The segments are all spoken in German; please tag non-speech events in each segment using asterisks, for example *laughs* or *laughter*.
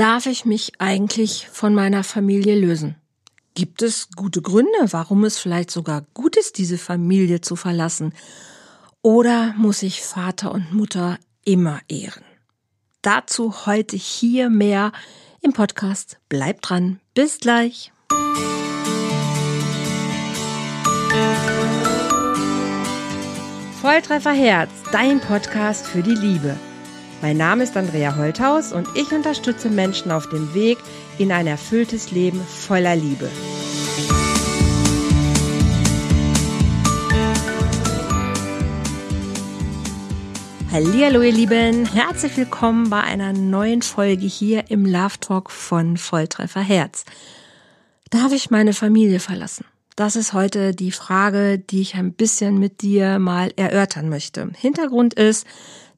darf ich mich eigentlich von meiner Familie lösen? Gibt es gute Gründe, warum es vielleicht sogar gut ist, diese Familie zu verlassen? Oder muss ich Vater und Mutter immer ehren? Dazu heute hier mehr im Podcast. Bleibt dran. Bis gleich. Volltreffer Herz, dein Podcast für die Liebe. Mein Name ist Andrea Holthaus und ich unterstütze Menschen auf dem Weg in ein erfülltes Leben voller Liebe. Hallo ihr Lieben, herzlich willkommen bei einer neuen Folge hier im Love Talk von Volltreffer Herz. Darf ich meine Familie verlassen? Das ist heute die Frage, die ich ein bisschen mit dir mal erörtern möchte. Hintergrund ist,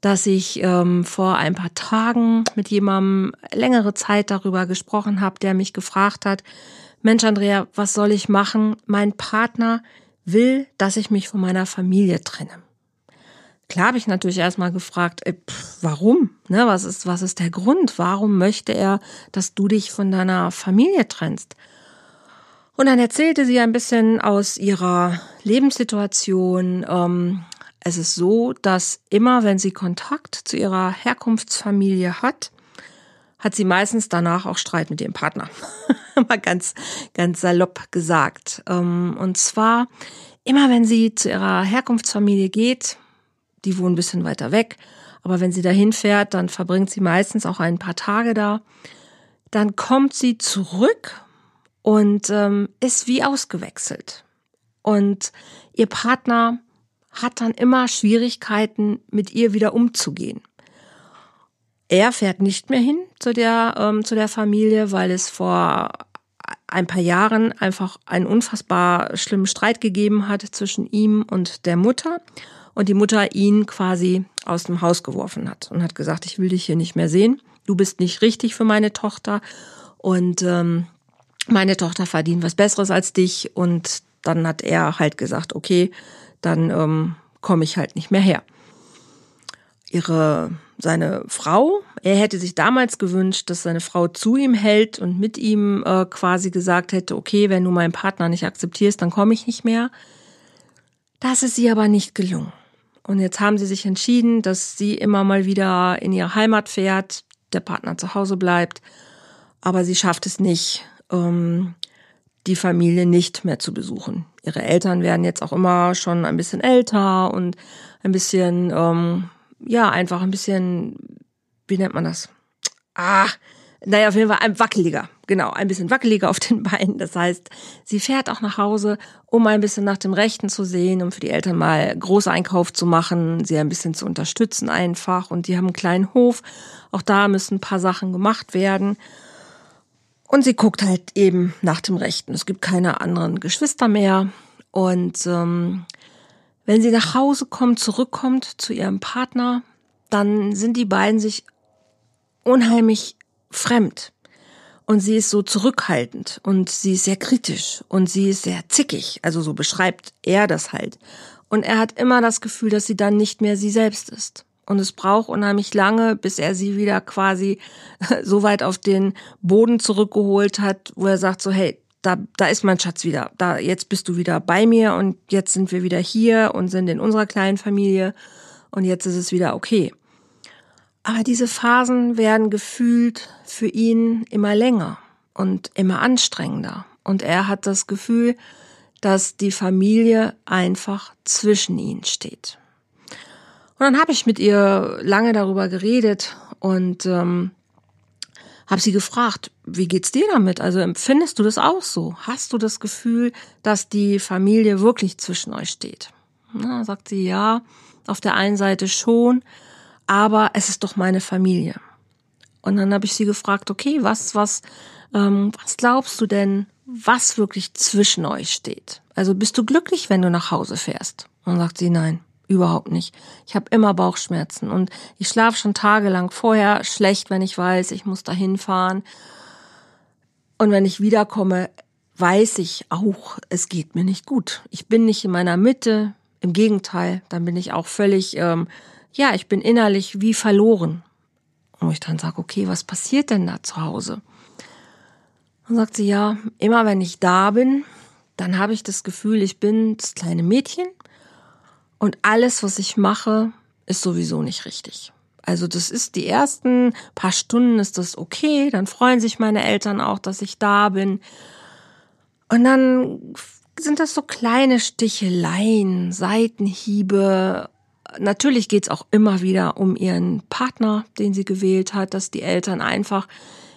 dass ich ähm, vor ein paar Tagen mit jemandem längere Zeit darüber gesprochen habe, der mich gefragt hat, Mensch Andrea, was soll ich machen? Mein Partner will, dass ich mich von meiner Familie trenne. Klar habe ich natürlich erstmal gefragt, ey, pff, warum? Ne, was ist, was ist der Grund? Warum möchte er, dass du dich von deiner Familie trennst? Und dann erzählte sie ein bisschen aus ihrer Lebenssituation, ähm, es ist so, dass immer, wenn sie Kontakt zu ihrer Herkunftsfamilie hat, hat sie meistens danach auch Streit mit ihrem Partner. *laughs* Mal ganz, ganz salopp gesagt. Ähm, und zwar immer, wenn sie zu ihrer Herkunftsfamilie geht, die wohnen ein bisschen weiter weg, aber wenn sie dahin fährt, dann verbringt sie meistens auch ein paar Tage da. Dann kommt sie zurück und ähm, ist wie ausgewechselt. Und ihr Partner hat dann immer Schwierigkeiten, mit ihr wieder umzugehen. Er fährt nicht mehr hin zu der, ähm, zu der Familie, weil es vor ein paar Jahren einfach einen unfassbar schlimmen Streit gegeben hat zwischen ihm und der Mutter und die Mutter ihn quasi aus dem Haus geworfen hat und hat gesagt, ich will dich hier nicht mehr sehen, du bist nicht richtig für meine Tochter und ähm, meine Tochter verdient was Besseres als dich und dann hat er halt gesagt, okay, dann ähm, komme ich halt nicht mehr her. Ihre, seine Frau, er hätte sich damals gewünscht, dass seine Frau zu ihm hält und mit ihm äh, quasi gesagt hätte, okay, wenn du meinen Partner nicht akzeptierst, dann komme ich nicht mehr. Das ist sie aber nicht gelungen. Und jetzt haben sie sich entschieden, dass sie immer mal wieder in ihre Heimat fährt, der Partner zu Hause bleibt, aber sie schafft es nicht, ähm, die Familie nicht mehr zu besuchen. Ihre Eltern werden jetzt auch immer schon ein bisschen älter und ein bisschen, ähm, ja, einfach ein bisschen, wie nennt man das? Ah, naja, auf jeden Fall ein wackeliger, genau, ein bisschen wackeliger auf den Beinen. Das heißt, sie fährt auch nach Hause, um ein bisschen nach dem Rechten zu sehen, um für die Eltern mal Großeinkauf zu machen, sie ein bisschen zu unterstützen einfach. Und die haben einen kleinen Hof. Auch da müssen ein paar Sachen gemacht werden. Und sie guckt halt eben nach dem Rechten. Es gibt keine anderen Geschwister mehr. Und ähm, wenn sie nach Hause kommt, zurückkommt zu ihrem Partner, dann sind die beiden sich unheimlich fremd. Und sie ist so zurückhaltend und sie ist sehr kritisch und sie ist sehr zickig. Also so beschreibt er das halt. Und er hat immer das Gefühl, dass sie dann nicht mehr sie selbst ist. Und es braucht unheimlich lange, bis er sie wieder quasi *laughs* so weit auf den Boden zurückgeholt hat, wo er sagt so, hey, da, da ist mein Schatz wieder. Da, jetzt bist du wieder bei mir und jetzt sind wir wieder hier und sind in unserer kleinen Familie und jetzt ist es wieder okay. Aber diese Phasen werden gefühlt für ihn immer länger und immer anstrengender. Und er hat das Gefühl, dass die Familie einfach zwischen ihnen steht. Und dann habe ich mit ihr lange darüber geredet und ähm, habe sie gefragt, wie geht's dir damit? Also empfindest du das auch so? Hast du das Gefühl, dass die Familie wirklich zwischen euch steht? Na, sagt sie ja, auf der einen Seite schon, aber es ist doch meine Familie. Und dann habe ich sie gefragt, okay, was, was, ähm, was glaubst du denn, was wirklich zwischen euch steht? Also bist du glücklich, wenn du nach Hause fährst? Und sagt sie, nein. Überhaupt nicht. Ich habe immer Bauchschmerzen und ich schlafe schon tagelang vorher schlecht, wenn ich weiß, ich muss dahin fahren. Und wenn ich wiederkomme, weiß ich auch, es geht mir nicht gut. Ich bin nicht in meiner Mitte. Im Gegenteil, dann bin ich auch völlig, ähm, ja, ich bin innerlich wie verloren. Wo ich dann sage, okay, was passiert denn da zu Hause? Dann sagt sie, ja, immer wenn ich da bin, dann habe ich das Gefühl, ich bin das kleine Mädchen und alles, was ich mache, ist sowieso nicht richtig. Also das ist die ersten paar Stunden ist das okay, dann freuen sich meine Eltern auch, dass ich da bin. Und dann sind das so kleine Sticheleien, Seitenhiebe. Natürlich geht's auch immer wieder um ihren Partner, den sie gewählt hat, dass die Eltern einfach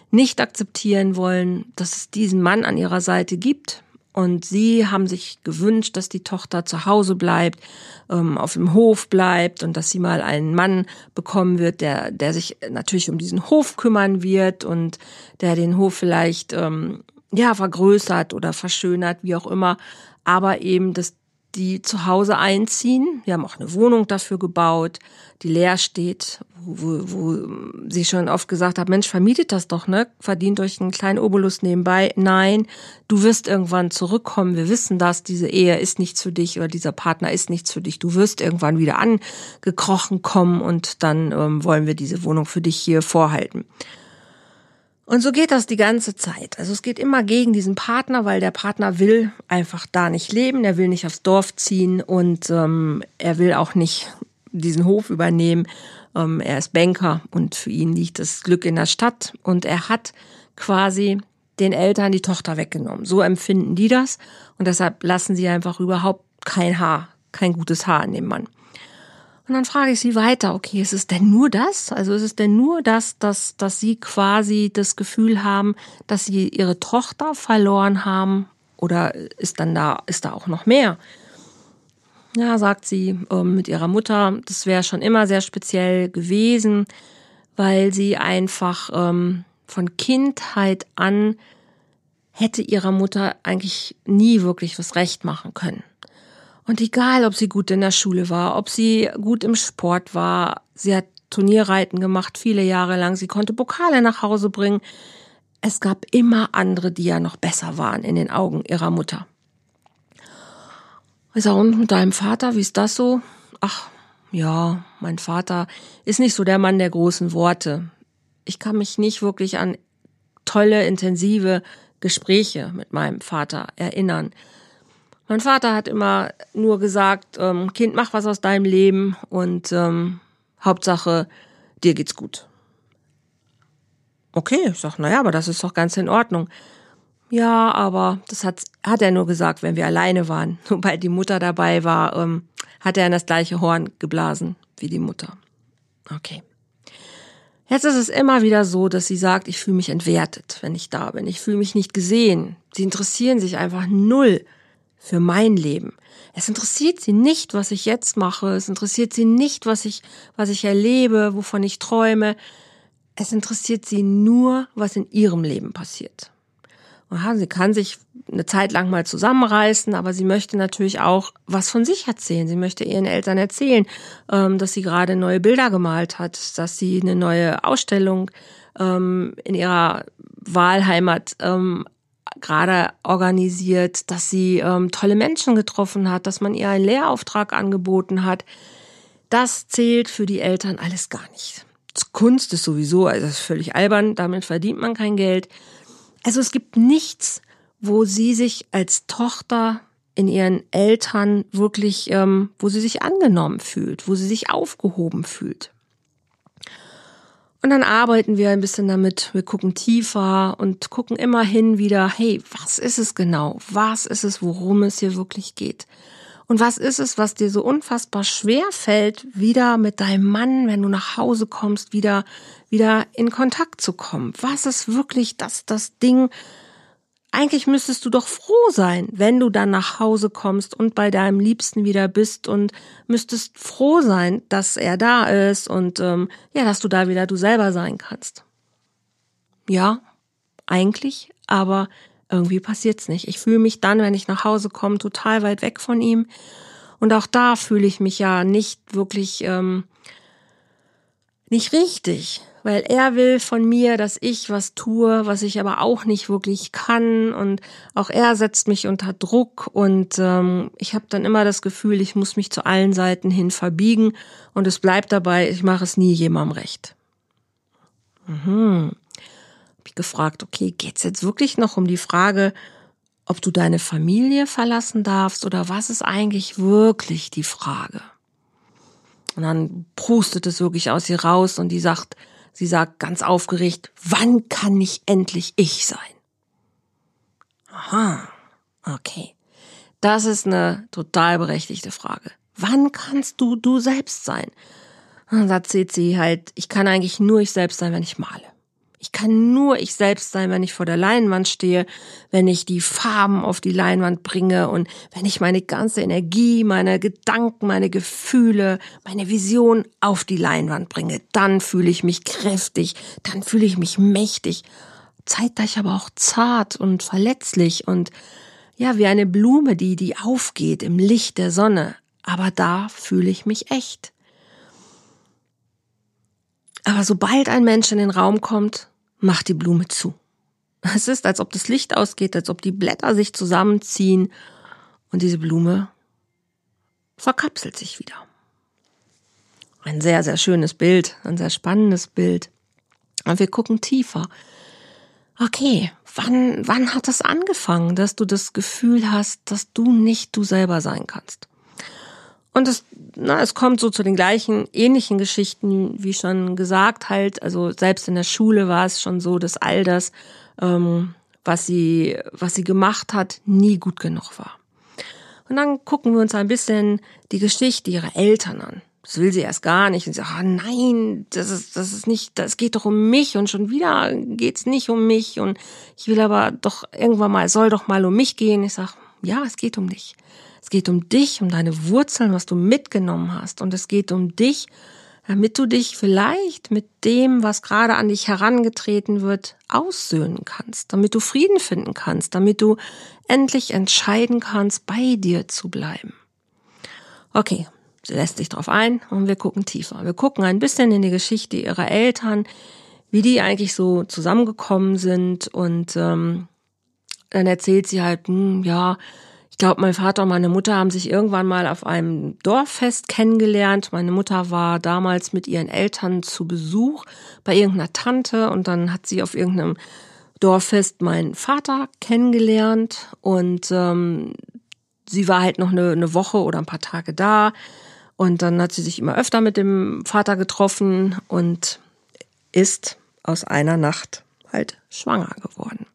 nicht akzeptieren wollen, dass es diesen Mann an ihrer Seite gibt, und sie haben sich gewünscht, dass die Tochter zu Hause bleibt, ähm, auf dem Hof bleibt und dass sie mal einen Mann bekommen wird, der, der sich natürlich um diesen Hof kümmern wird und der den Hof vielleicht ähm, ja vergrößert oder verschönert, wie auch immer. Aber eben, dass die zu Hause einziehen. Wir haben auch eine Wohnung dafür gebaut, die leer steht, wo, wo sie schon oft gesagt hat, Mensch, vermietet das doch, ne? Verdient euch einen kleinen Obolus nebenbei. Nein, du wirst irgendwann zurückkommen. Wir wissen das, diese Ehe ist nichts für dich oder dieser Partner ist nichts für dich. Du wirst irgendwann wieder angekrochen kommen und dann ähm, wollen wir diese Wohnung für dich hier vorhalten. Und so geht das die ganze Zeit. Also es geht immer gegen diesen Partner, weil der Partner will einfach da nicht leben, er will nicht aufs Dorf ziehen und ähm, er will auch nicht diesen Hof übernehmen. Ähm, er ist Banker und für ihn liegt das Glück in der Stadt und er hat quasi den Eltern die Tochter weggenommen. So empfinden die das und deshalb lassen sie einfach überhaupt kein Haar, kein gutes Haar an dem Mann. Und dann frage ich sie weiter, okay, ist es denn nur das? Also ist es denn nur das, dass, dass sie quasi das Gefühl haben, dass sie ihre Tochter verloren haben? Oder ist dann da, ist da auch noch mehr? Ja, sagt sie ähm, mit ihrer Mutter, das wäre schon immer sehr speziell gewesen, weil sie einfach ähm, von Kindheit an hätte ihrer Mutter eigentlich nie wirklich was recht machen können. Und egal, ob sie gut in der Schule war, ob sie gut im Sport war, sie hat Turnierreiten gemacht, viele Jahre lang, sie konnte Pokale nach Hause bringen. Es gab immer andere, die ja noch besser waren in den Augen ihrer Mutter. Ich sage, und mit deinem Vater, wie ist das so? Ach, ja, mein Vater ist nicht so der Mann der großen Worte. Ich kann mich nicht wirklich an tolle, intensive Gespräche mit meinem Vater erinnern. Mein Vater hat immer nur gesagt, ähm, Kind, mach was aus deinem Leben und ähm, Hauptsache, dir geht's gut. Okay, ich sag, naja, aber das ist doch ganz in Ordnung. Ja, aber das hat, hat er nur gesagt, wenn wir alleine waren. *laughs* Sobald die Mutter dabei war, ähm, hat er in das gleiche Horn geblasen wie die Mutter. Okay. Jetzt ist es immer wieder so, dass sie sagt, ich fühle mich entwertet, wenn ich da bin. Ich fühle mich nicht gesehen. Sie interessieren sich einfach null für mein Leben. Es interessiert sie nicht, was ich jetzt mache. Es interessiert sie nicht, was ich, was ich erlebe, wovon ich träume. Es interessiert sie nur, was in ihrem Leben passiert. Aha, sie kann sich eine Zeit lang mal zusammenreißen, aber sie möchte natürlich auch was von sich erzählen. Sie möchte ihren Eltern erzählen, ähm, dass sie gerade neue Bilder gemalt hat, dass sie eine neue Ausstellung ähm, in ihrer Wahlheimat ähm, gerade organisiert, dass sie ähm, tolle Menschen getroffen hat, dass man ihr einen Lehrauftrag angeboten hat. Das zählt für die Eltern alles gar nicht. Kunst ist sowieso, also ist völlig albern, damit verdient man kein Geld. Also es gibt nichts, wo sie sich als Tochter in ihren Eltern wirklich, ähm, wo sie sich angenommen fühlt, wo sie sich aufgehoben fühlt. Und dann arbeiten wir ein bisschen damit. Wir gucken tiefer und gucken immerhin wieder, hey, was ist es genau? Was ist es, worum es hier wirklich geht? Und was ist es, was dir so unfassbar schwer fällt, wieder mit deinem Mann, wenn du nach Hause kommst, wieder, wieder in Kontakt zu kommen? Was ist wirklich das, das Ding, eigentlich müsstest du doch froh sein, wenn du dann nach Hause kommst und bei deinem Liebsten wieder bist und müsstest froh sein, dass er da ist und ähm, ja, dass du da wieder du selber sein kannst. Ja, eigentlich, aber irgendwie passiert's nicht. Ich fühle mich dann, wenn ich nach Hause komme, total weit weg von ihm. Und auch da fühle ich mich ja nicht wirklich ähm, nicht richtig weil er will von mir, dass ich was tue, was ich aber auch nicht wirklich kann und auch er setzt mich unter Druck und ähm, ich habe dann immer das Gefühl, ich muss mich zu allen Seiten hin verbiegen und es bleibt dabei, ich mache es nie jemandem recht. Mhm. Hab ich gefragt, okay, geht's jetzt wirklich noch um die Frage, ob du deine Familie verlassen darfst oder was ist eigentlich wirklich die Frage? Und dann prustet es wirklich aus ihr raus und die sagt, sie sagt ganz aufgeregt, wann kann ich endlich ich sein? Aha, okay. Das ist eine total berechtigte Frage. Wann kannst du du selbst sein? Und dann erzählt sie halt, ich kann eigentlich nur ich selbst sein, wenn ich male. Ich kann nur ich selbst sein, wenn ich vor der Leinwand stehe, wenn ich die Farben auf die Leinwand bringe und wenn ich meine ganze Energie, meine Gedanken, meine Gefühle, meine Vision auf die Leinwand bringe. Dann fühle ich mich kräftig, dann fühle ich mich mächtig, zeitgleich aber auch zart und verletzlich und ja, wie eine Blume, die, die aufgeht im Licht der Sonne. Aber da fühle ich mich echt. Aber sobald ein Mensch in den Raum kommt, macht die Blume zu. Es ist, als ob das Licht ausgeht, als ob die Blätter sich zusammenziehen und diese Blume verkapselt sich wieder. Ein sehr, sehr schönes Bild, ein sehr spannendes Bild. Und wir gucken tiefer. Okay, wann, wann hat das angefangen, dass du das Gefühl hast, dass du nicht du selber sein kannst? Und es, na, es kommt so zu den gleichen ähnlichen Geschichten, wie schon gesagt, halt, also selbst in der Schule war es schon so, dass all das, ähm, was sie, was sie gemacht hat, nie gut genug war. Und dann gucken wir uns ein bisschen die Geschichte ihrer Eltern an. Das will sie erst gar nicht. Und sie sagt, oh nein, das ist, das ist nicht, das geht doch um mich und schon wieder geht's nicht um mich und ich will aber doch irgendwann mal, soll doch mal um mich gehen. Ich sag, ja, es geht um dich. Es geht um dich, um deine Wurzeln, was du mitgenommen hast. Und es geht um dich, damit du dich vielleicht mit dem, was gerade an dich herangetreten wird, aussöhnen kannst, damit du Frieden finden kannst, damit du endlich entscheiden kannst, bei dir zu bleiben. Okay, sie lässt sich drauf ein und wir gucken tiefer. Wir gucken ein bisschen in die Geschichte ihrer Eltern, wie die eigentlich so zusammengekommen sind und ähm, dann erzählt sie halt, hm, ja, ich glaube, mein Vater und meine Mutter haben sich irgendwann mal auf einem Dorffest kennengelernt. Meine Mutter war damals mit ihren Eltern zu Besuch bei irgendeiner Tante und dann hat sie auf irgendeinem Dorffest meinen Vater kennengelernt und ähm, sie war halt noch eine, eine Woche oder ein paar Tage da und dann hat sie sich immer öfter mit dem Vater getroffen und ist aus einer Nacht halt schwanger geworden.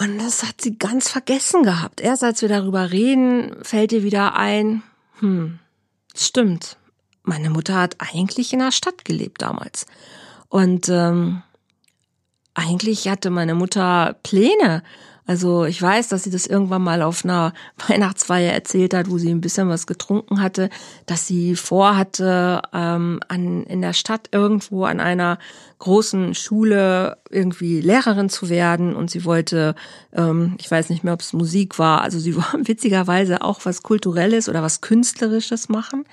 Und das hat sie ganz vergessen gehabt. Erst als wir darüber reden, fällt ihr wieder ein, hm, stimmt. Meine Mutter hat eigentlich in der Stadt gelebt damals. Und ähm, eigentlich hatte meine Mutter Pläne, also ich weiß, dass sie das irgendwann mal auf einer *laughs* Weihnachtsfeier erzählt hat, wo sie ein bisschen was getrunken hatte, dass sie vorhatte, ähm, an, in der Stadt irgendwo an einer großen Schule irgendwie Lehrerin zu werden und sie wollte, ähm, ich weiß nicht mehr, ob es Musik war, also sie *laughs* wollte witzigerweise auch was Kulturelles oder was Künstlerisches machen.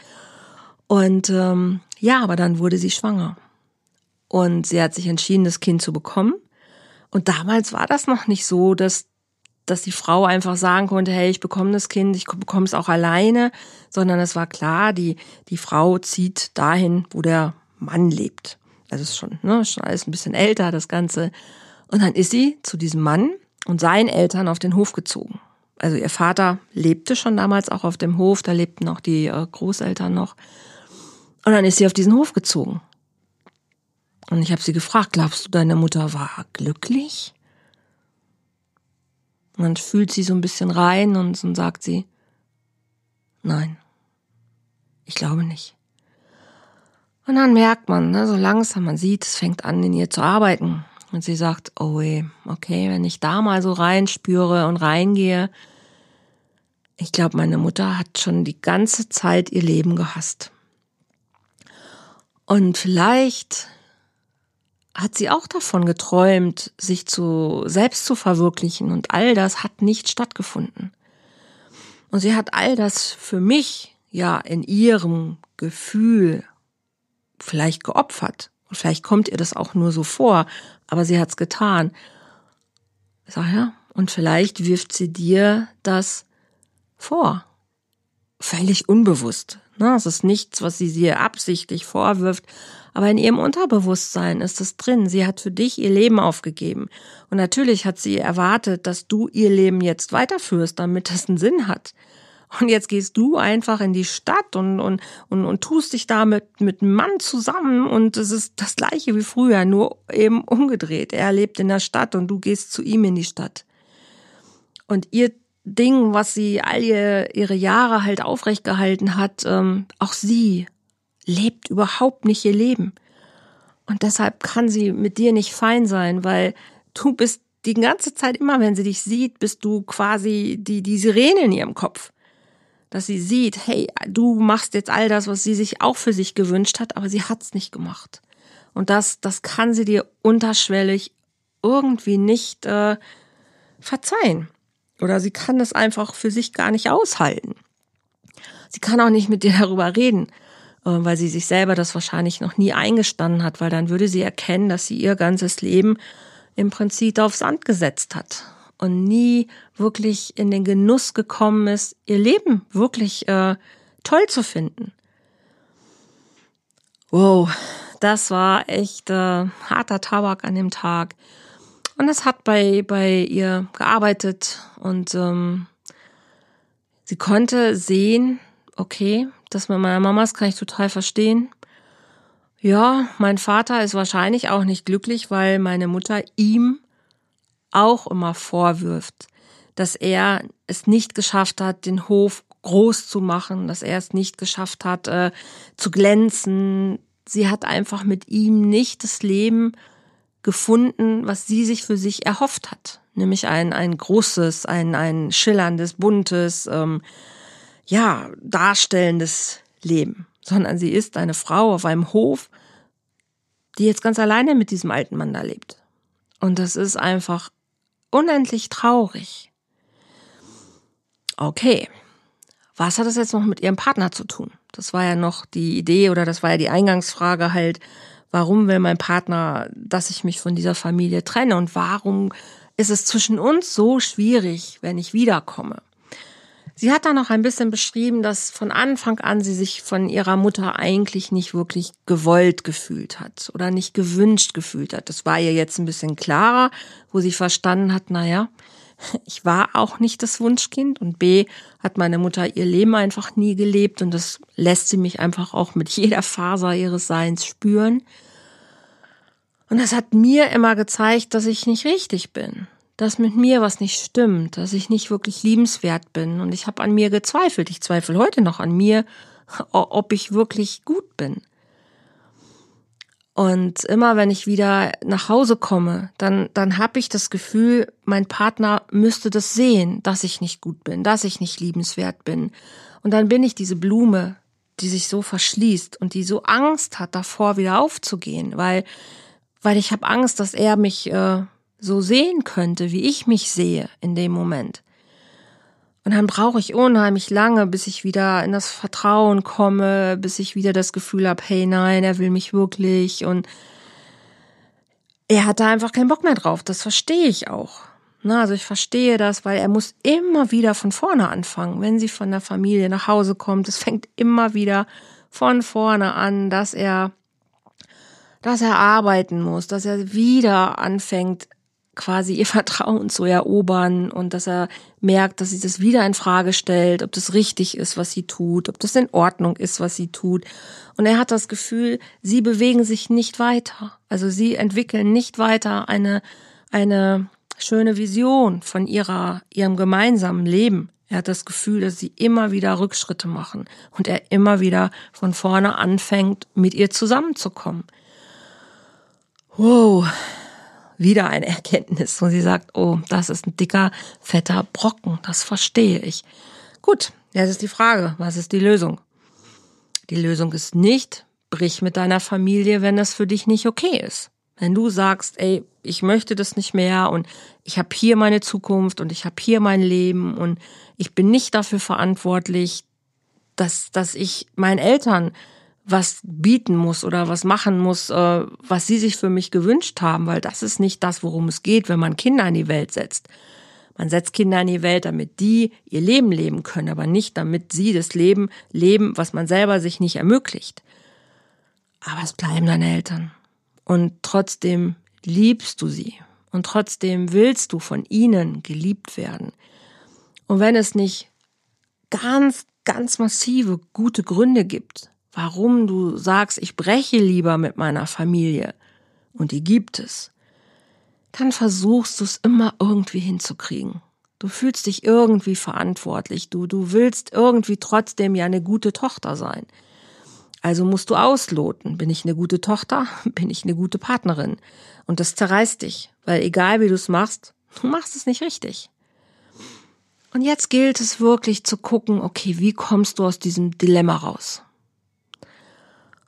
Und ähm, ja, aber dann wurde sie schwanger. Und sie hat sich entschieden, das Kind zu bekommen. Und damals war das noch nicht so, dass, dass die Frau einfach sagen konnte, hey, ich bekomme das Kind, ich bekomme es auch alleine, sondern es war klar, die, die Frau zieht dahin, wo der Mann lebt. Also ist schon, ne, schon alles ein bisschen älter, das Ganze. Und dann ist sie zu diesem Mann und seinen Eltern auf den Hof gezogen. Also ihr Vater lebte schon damals auch auf dem Hof, da lebten auch die äh, Großeltern noch. Und dann ist sie auf diesen Hof gezogen. Und ich habe sie gefragt, glaubst du, deine Mutter war glücklich? Und dann fühlt sie so ein bisschen rein und, und sagt sie, nein, ich glaube nicht. Und dann merkt man, ne, so langsam, man sieht, es fängt an, in ihr zu arbeiten. Und sie sagt, oh ey, okay, wenn ich da mal so reinspüre und reingehe, ich glaube, meine Mutter hat schon die ganze Zeit ihr Leben gehasst. Und vielleicht hat sie auch davon geträumt, sich zu selbst zu verwirklichen und all das hat nicht stattgefunden. Und sie hat all das für mich ja in ihrem Gefühl vielleicht geopfert. Und vielleicht kommt ihr das auch nur so vor, aber sie hat's getan. Ich sag ja, und vielleicht wirft sie dir das vor. Völlig unbewusst. Ne? Es ist nichts, was sie dir absichtlich vorwirft, Aber in ihrem Unterbewusstsein ist es drin. Sie hat für dich ihr Leben aufgegeben. Und natürlich hat sie erwartet, dass du ihr Leben jetzt weiterführst, damit es einen Sinn hat. Und jetzt gehst du einfach in die Stadt und, und, und, und tust dich da mit, mit einem Mann zusammen und es ist das gleiche wie früher, nur eben umgedreht. Er lebt in der Stadt und du gehst zu ihm in die Stadt. Und ihr Ding, was sie all ihr, ihre Jahre halt aufrecht gehalten hat, ähm, auch sie lebt überhaupt nicht ihr Leben. Und deshalb kann sie mit dir nicht fein sein, weil du bist die ganze Zeit immer, wenn sie dich sieht, bist du quasi die, die Sirene in ihrem Kopf dass sie sieht, hey, du machst jetzt all das, was sie sich auch für sich gewünscht hat, aber sie hat's nicht gemacht. Und das, das kann sie dir unterschwellig irgendwie nicht äh, verzeihen. Oder sie kann das einfach für sich gar nicht aushalten. Sie kann auch nicht mit dir darüber reden, weil sie sich selber das wahrscheinlich noch nie eingestanden hat, weil dann würde sie erkennen, dass sie ihr ganzes Leben im Prinzip auf Sand gesetzt hat und nie wirklich in den Genuss gekommen ist, ihr Leben wirklich äh, toll zu finden. Wow, das war echt äh, harter Tabak an dem Tag. Und es hat bei, bei ihr gearbeitet und ähm, sie konnte sehen, okay, das mit meiner Mama, das kann ich total verstehen. Ja, mein Vater ist wahrscheinlich auch nicht glücklich, weil meine Mutter ihm auch immer vorwirft, dass er es nicht geschafft hat, den Hof groß zu machen, dass er es nicht geschafft hat, äh, zu glänzen. Sie hat einfach mit ihm nicht das Leben gefunden, was sie sich für sich erhofft hat. Nämlich ein, ein großes, ein, ein schillerndes, buntes, ähm, ja, darstellendes Leben. Sondern sie ist eine Frau auf einem Hof, die jetzt ganz alleine mit diesem alten Mann da lebt. Und das ist einfach unendlich traurig. Okay, was hat das jetzt noch mit ihrem Partner zu tun? Das war ja noch die Idee oder das war ja die Eingangsfrage halt, warum will mein Partner, dass ich mich von dieser Familie trenne und warum ist es zwischen uns so schwierig, wenn ich wiederkomme? Sie hat da noch ein bisschen beschrieben, dass von Anfang an sie sich von ihrer Mutter eigentlich nicht wirklich gewollt gefühlt hat oder nicht gewünscht gefühlt hat. Das war ihr jetzt ein bisschen klarer, wo sie verstanden hat, naja, *laughs* ich war auch nicht das Wunschkind und B hat meine Mutter ihr Leben einfach nie gelebt und das lässt sie mich einfach auch mit *laughs* jeder Faser ihres Seins spüren. Und das hat mir immer gezeigt, dass ich nicht richtig bin dass mit mir was nicht stimmt, dass ich nicht wirklich liebenswert bin. Und ich habe an mir gezweifelt. Ich zweifle heute noch an mir, ob ich wirklich gut bin. Und immer wenn ich wieder nach Hause komme, dann, dann habe ich das Gefühl, mein Partner müsste das sehen, dass ich nicht gut bin, dass ich nicht liebenswert bin. Und dann bin ich diese Blume, die sich so verschließt und die so Angst hat, davor wieder aufzugehen, weil, weil ich habe Angst, dass er mich äh, so sehen könnte, wie ich mich sehe in dem Moment. Und dann brauche ich unheimlich lange, bis ich wieder in das Vertrauen komme, bis ich wieder das Gefühl habe, hey nein, er will mich wirklich und er hat da einfach keinen Bock mehr drauf. Das verstehe ich auch. Na, also ich verstehe das, weil er muss immer wieder von vorne anfangen, wenn sie von der Familie nach Hause kommt. Es fängt immer wieder von vorne an, dass er, dass er arbeiten muss, dass er wieder anfängt, quasi ihr *laughs* Vertrauen zu erobern und dass er merkt, dass sie das wieder in Frage stellt, ob das richtig ist, was sie tut, ob das in Ordnung ist, was sie tut. Und er hat das Gefühl, sie bewegen sich nicht weiter. Also sie entwickeln nicht weiter eine, eine schöne Vision von ihrer, ihrem gemeinsamen Leben. Er hat das Gefühl, dass sie immer wieder Rückschritte machen und er immer wieder von vorne anfängt, mit ihr zusammenzukommen. Wow, wieder eine Erkenntnis, wo sie sagt, oh, das ist ein dicker, fetter Brocken, das verstehe ich. Gut, jetzt ist die Frage, was ist die Lösung? Die Lösung ist nicht, brich mit deiner Familie, wenn das für dich nicht okay ist. Wenn du sagst, ey, ich möchte das nicht mehr und ich habe hier meine Zukunft und ich habe hier mein Leben und ich bin nicht dafür verantwortlich, dass, dass ich meinen Eltern was bieten muss oder was machen muss, äh, was sie sich für mich gewünscht haben, weil das ist nicht das, worum es geht, wenn man Kinder in die Welt setzt. Man setzt Kinder in die Welt, damit die ihr Leben leben können, aber nicht damit sie das Leben leben, was man selber sich nicht ermöglicht. Aber es bleiben deine Eltern. Und trotzdem liebst du sie. Und trotzdem willst du von ihnen geliebt werden. Und wenn es nicht ganz, ganz massive gute Gründe gibt, warum du sagst, ich breche lieber mit meiner Familie, und die gibt es, dann versuchst du es immer irgendwie hinzukriegen. Du fühlst dich irgendwie verantwortlich. Du, du willst irgendwie trotzdem ja eine gute Tochter sein. Also musst du ausloten. Bin ich eine gute Tochter? *laughs* Bin ich eine gute Partnerin? Und das zerreißt dich, weil egal wie du es machst, du machst es nicht richtig. Und jetzt gilt es wirklich zu gucken, okay, wie kommst du aus diesem Dilemma raus?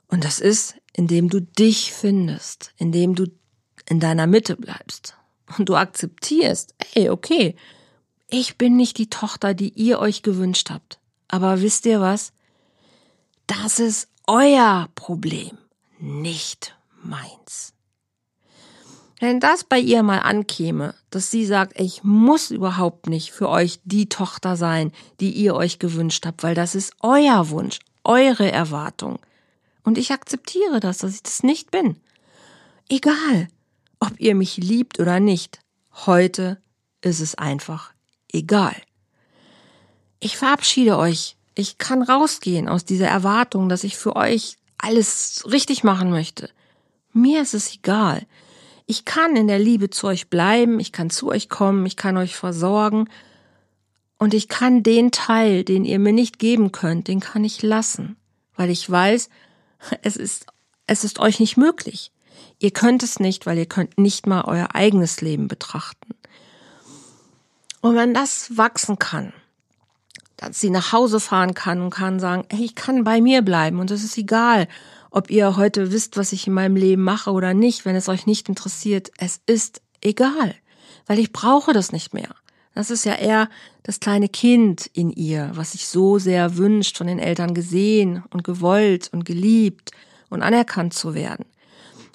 Und das ist, indem du dich findest, indem du in deiner Mitte bleibst und du akzeptierst, ey, okay, ich bin nicht die Tochter, die ihr euch gewünscht habt. Aber wisst ihr was? Das ist euer Problem, nicht meins. Wenn das bei ihr mal ankäme, dass sie sagt, ich muss überhaupt nicht für euch die Tochter sein, die ihr euch gewünscht habt, weil das ist euer Wunsch, eure Erwartung. Und ich akzeptiere das, dass ich das nicht bin. Egal, ob ihr mich liebt oder nicht. Heute ist es einfach egal. Ich verabschiede euch. Ich kann rausgehen aus dieser Erwartung, dass ich für euch alles richtig machen möchte. Mir ist es egal. Ich kann in der Liebe zu euch bleiben, ich kann zu euch kommen, ich kann euch versorgen und ich kann den Teil, den ihr mir nicht geben könnt, den kann ich lassen, weil ich weiß, es ist, es ist euch nicht möglich. Ihr könnt es nicht, weil ihr könnt nicht mal euer eigenes Leben betrachten. Und wenn das wachsen kann, dass sie nach Hause fahren kann und kann sagen, hey, ich kann bei mir bleiben und es ist egal, ob ihr heute wisst, was ich in meinem Leben mache oder nicht, wenn es euch nicht interessiert, es ist egal, weil ich brauche das nicht mehr. Das ist ja eher das kleine Kind in ihr, was sich so sehr wünscht, von den Eltern gesehen und gewollt und geliebt und anerkannt zu werden.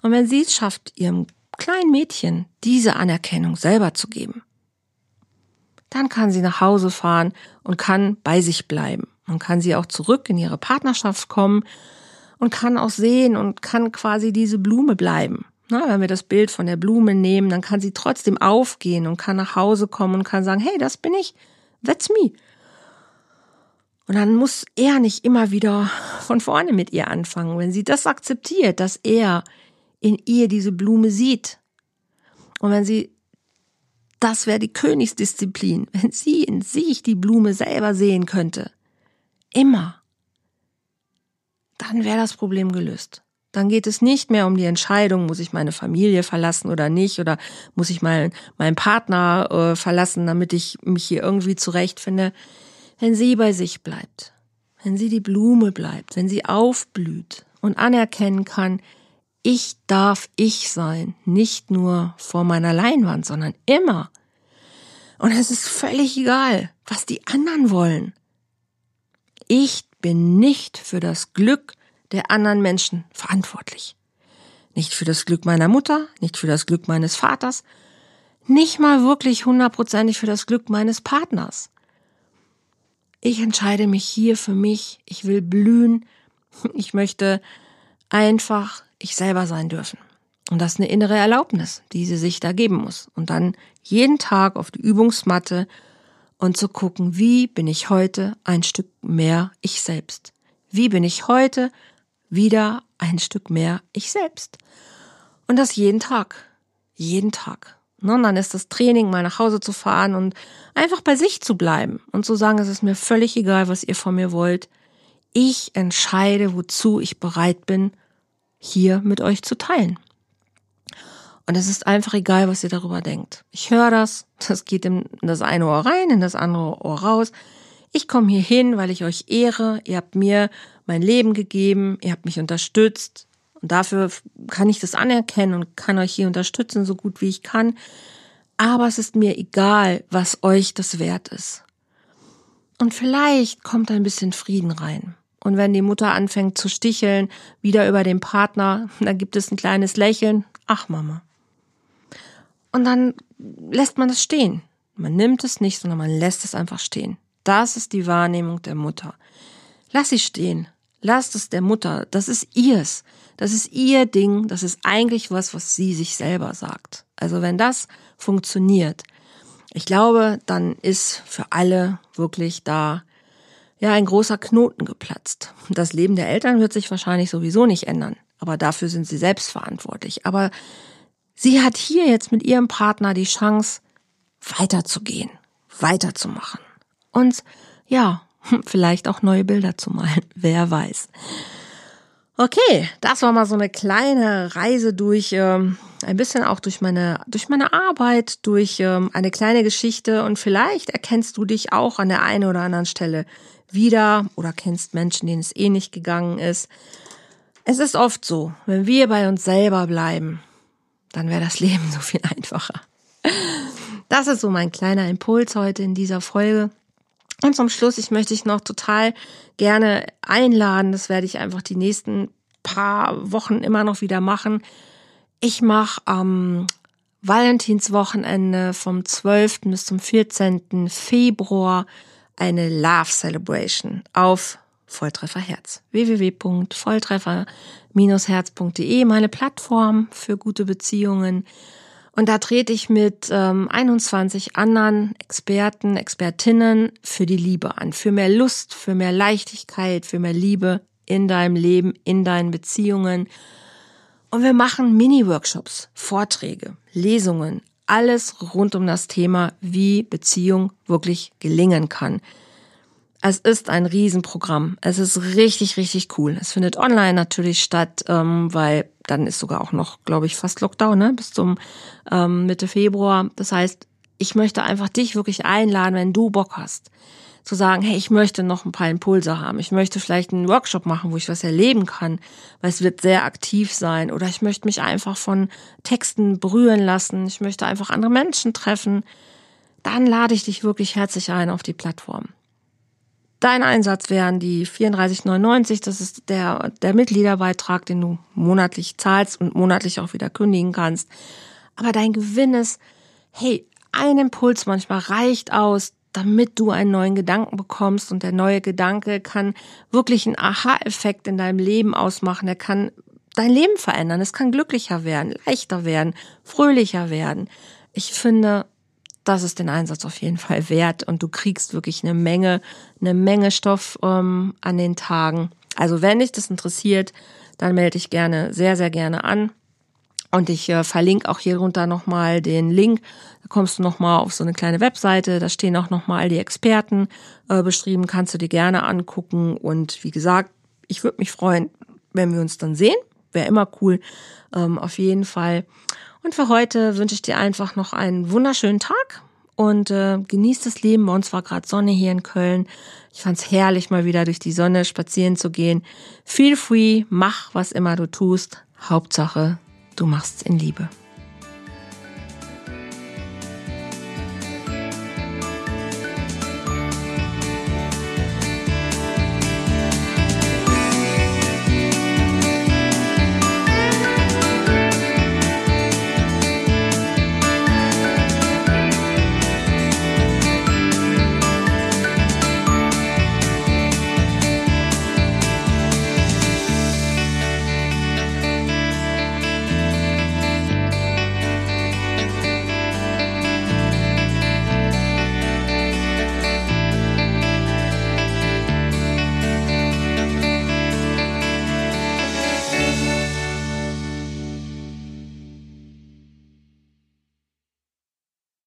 Und wenn sie es schafft, ihrem kleinen Mädchen diese Anerkennung selber zu geben, dann kann sie nach Hause fahren und kann bei sich bleiben. Und kann sie auch zurück in ihre Partnerschaft kommen und kann auch sehen und kann quasi diese Blume bleiben. Na, wenn wir das Bild von der Blume nehmen, dann kann sie trotzdem aufgehen und kann nach Hause kommen und kann sagen, hey, das bin ich, that's me. Und dann muss er nicht immer wieder von vorne mit ihr anfangen, wenn sie das akzeptiert, dass er in ihr diese Blume sieht. Und wenn sie das wäre die Königsdisziplin, *laughs* wenn sie in sich die Blume selber sehen könnte. Immer. Dann wäre das Problem gelöst. Dann geht es nicht mehr um die Entscheidung, muss ich meine Familie verlassen oder nicht, oder muss ich meinen, meinen Partner äh, verlassen, damit ich mich hier irgendwie zurechtfinde. Wenn sie bei sich bleibt, wenn sie die Blume bleibt, wenn sie aufblüht und anerkennen kann, ich darf ich sein, nicht nur vor meiner Leinwand, sondern immer. Und es ist völlig egal, was die anderen wollen. Ich bin nicht für das Glück der anderen Menschen verantwortlich. Nicht für das Glück meiner Mutter, nicht für das Glück meines Vaters, nicht mal wirklich hundertprozentig für das Glück meines Partners. Ich entscheide mich hier für mich, ich will blühen, ich möchte einfach ich selber sein dürfen. Und das ist eine innere Erlaubnis, die sie sich da geben muss. Und dann jeden Tag auf die Übungsmatte und zu gucken, wie bin ich heute ein Stück mehr ich selbst? Wie bin ich heute wieder ein Stück mehr ich selbst? Und das jeden Tag. Jeden Tag. Ne, und dann ist das Training, mal nach Hause zu fahren und einfach bei sich zu bleiben und zu sagen, es ist mir völlig egal, was ihr von mir wollt. Ich entscheide, wozu ich bereit bin, hier mit euch zu teilen. Und es ist einfach egal, was ihr darüber denkt. Ich höre das, das geht in das eine Ohr rein, in das andere Ohr raus. Ich komme hier hin, weil ich euch ehre. Ihr habt mir mein Leben gegeben, ihr habt mich unterstützt. Und dafür kann ich das anerkennen und kann euch hier unterstützen, so gut wie ich kann. Aber es ist mir egal, was euch das wert ist. Und vielleicht kommt ein bisschen Frieden rein. Und wenn die Mutter anfängt zu sticheln, wieder über den Partner, *laughs* dann gibt es ein kleines Lächeln. Ach, Mama. Und dann lässt man es stehen. Man nimmt es nicht, sondern man lässt es einfach stehen. Das ist die Wahrnehmung der Mutter. Lass sie stehen. Lasst es der Mutter. Das ist ihrs. Das ist ihr Ding. Das ist eigentlich was, was sie sich selber sagt. Also wenn das funktioniert, ich glaube, dann ist für alle wirklich da ja ein großer Knoten geplatzt. Das Leben der Eltern wird sich wahrscheinlich sowieso nicht ändern, aber dafür sind sie selbst verantwortlich. Aber sie hat hier jetzt mit ihrem Partner die Chance, weiterzugehen, weiterzumachen und ja, *laughs* vielleicht auch neue Bilder zu malen, *laughs* wer weiß. Okay, das war mal so eine kleine Reise durch ähm, ein bisschen auch durch meine durch meine Arbeit, durch ähm, eine kleine Geschichte und vielleicht erkennst du dich auch an der einen oder anderen Stelle wieder oder kennst Menschen, denen es eh gegangen ist. Es ist oft so, wenn wir bei uns selber bleiben, dann wäre das *laughs* Leben so viel einfacher. Das ist so mein kleiner Impuls heute in dieser Folge. Und zum Schluss, ich möchte dich noch total gerne einladen. Das werde ich einfach die nächsten paar Wochen immer noch wieder machen. Ich mache am Valentinswochenende vom 12. bis zum 14. Februar eine Love Celebration auf Volltreffer Herz. www.volltreffer-herz.de, meine Plattform für gute Beziehungen. Und da trete ich mit ähm, 21 anderen Experten, Expertinnen für die Liebe an, für mehr Lust, für mehr Leichtigkeit, für mehr Liebe in deinem Leben, in deinen Beziehungen. Und wir machen Mini-Workshops, Vorträge, Lesungen, alles rund um das Thema, wie Beziehung wirklich gelingen kann. Es ist ein Riesenprogramm. Es ist richtig, richtig cool. Es findet online natürlich statt, ähm, weil dann ist sogar auch noch, glaube ich, fast Lockdown, ne? Bis zum ähm, Mitte Februar. Das heißt, ich möchte einfach dich wirklich einladen, wenn du Bock hast, zu sagen, hey, ich möchte noch ein paar Impulse haben. Ich möchte vielleicht einen Workshop machen, wo ich was erleben kann, weil es wird sehr aktiv sein. Oder ich möchte mich einfach von Texten berühren lassen. Ich möchte einfach andere Menschen treffen. Dann lade ich dich wirklich herzlich ein auf die Plattform. Dein Einsatz wären die 34,99. Das ist der, der Mitgliederbeitrag, den du monatlich zahlst und monatlich auch wieder kündigen kannst. Aber dein Gewinn ist, hey, ein Impuls manchmal reicht aus, damit du einen neuen Gedanken bekommst und der neue Gedanke kann wirklich einen Aha-Effekt in deinem Leben ausmachen. Er kann dein Leben verändern. Es kann glücklicher werden, leichter werden, fröhlicher werden. Ich finde, das ist den Einsatz auf jeden Fall wert und du kriegst wirklich eine Menge, eine Menge Stoff ähm, an den Tagen. Also wenn dich das interessiert, dann melde dich gerne, sehr, sehr gerne an. Und ich äh, verlinke auch hier runter nochmal den Link. Da kommst du nochmal auf so eine kleine Webseite. Da stehen auch nochmal die Experten äh, beschrieben. Kannst du dir gerne angucken. Und wie gesagt, ich würde mich freuen, wenn wir uns dann sehen. Wäre immer cool. Ähm, auf jeden Fall. Und für heute wünsche ich dir einfach noch einen wunderschönen Tag und äh, genieß das Leben. Bei uns war gerade Sonne hier in Köln. Ich fand's herrlich, mal wieder durch die Sonne spazieren zu gehen. Feel free, mach was immer du tust. Hauptsache, du machst in Liebe.